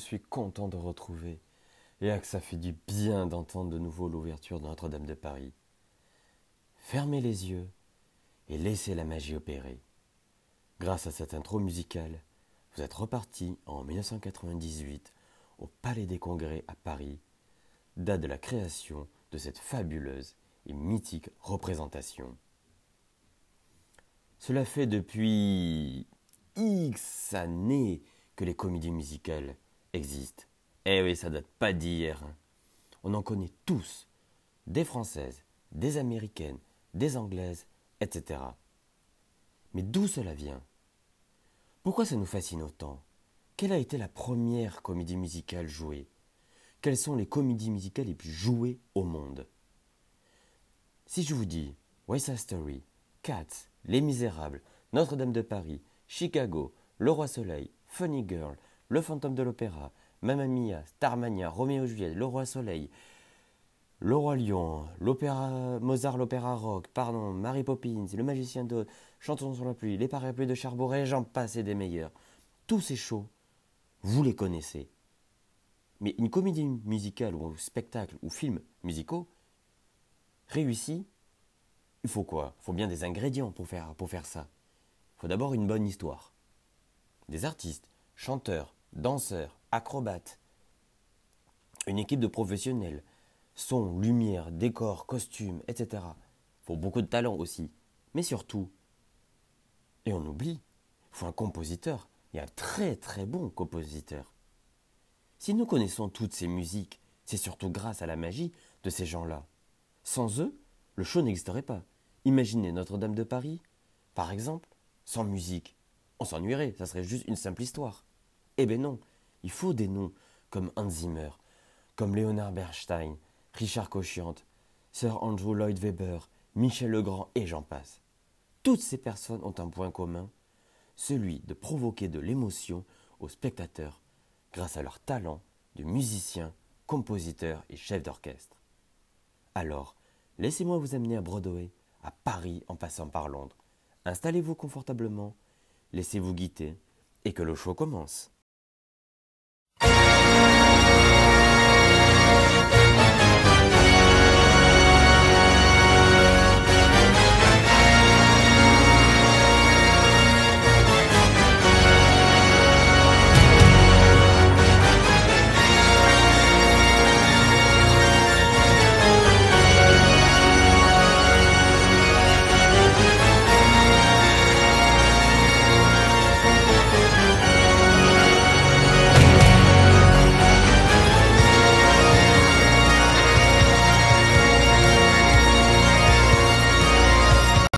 suis content de retrouver. Et que ça fait du bien d'entendre de nouveau l'ouverture de Notre-Dame de Paris. Fermez les yeux et laissez la magie opérer. Grâce à cette intro musicale, vous êtes reparti en 1998 au Palais des Congrès à Paris, date de la création de cette fabuleuse et mythique représentation. Cela fait depuis X années que les comédies musicales existent. Eh oui, ça date pas d'hier. Hein. On en connaît tous, des françaises, des américaines, des anglaises, etc. Mais d'où cela vient? Pourquoi ça nous fascine autant? Quelle a été la première comédie musicale jouée? Quelles sont les comédies musicales les plus jouées au monde? Si je vous dis West Side Story, Cats, Les Misérables, Notre-Dame de Paris, Chicago, Le Roi Soleil, Funny Girl, Le Fantôme de l'Opéra, Mamma Mia, Starmania, Roméo Juliette, Le Roi Soleil, Le Roi Lion, l'opéra Mozart, l'opéra rock, pardon, Mary Poppins, Le Magicien d'Oz, Chantons sur la pluie, Les parapluies de Cherbourg j'en passe et des meilleurs. Tous ces shows, vous les connaissez. Mais une comédie musicale ou un spectacle ou film musicaux réussi, il faut quoi? Il faut bien des ingrédients pour faire, pour faire ça. Il faut d'abord une bonne histoire. Des artistes, chanteurs, danseurs, acrobates, une équipe de professionnels, son, lumière, décor, costume, etc. Il faut beaucoup de talent aussi. Mais surtout, et on oublie, il faut un compositeur, et un très très bon compositeur. Si nous connaissons toutes ces musiques, c'est surtout grâce à la magie de ces gens-là. Sans eux, le show n'existerait pas. Imaginez Notre-Dame de Paris, par exemple, sans musique. On s'ennuierait, ça serait juste une simple histoire. Eh ben non, il faut des noms comme Hans Zimmer, comme Leonard Bernstein, Richard Cochiante, Sir Andrew Lloyd Webber, Michel Legrand et j'en passe. Toutes ces personnes ont un point commun, celui de provoquer de l'émotion aux spectateurs grâce à leur talent de musicien, compositeur et chef d'orchestre. Alors, laissez-moi vous amener à Broadway, à Paris en passant par Londres. Installez-vous confortablement, laissez-vous guider et que le show commence.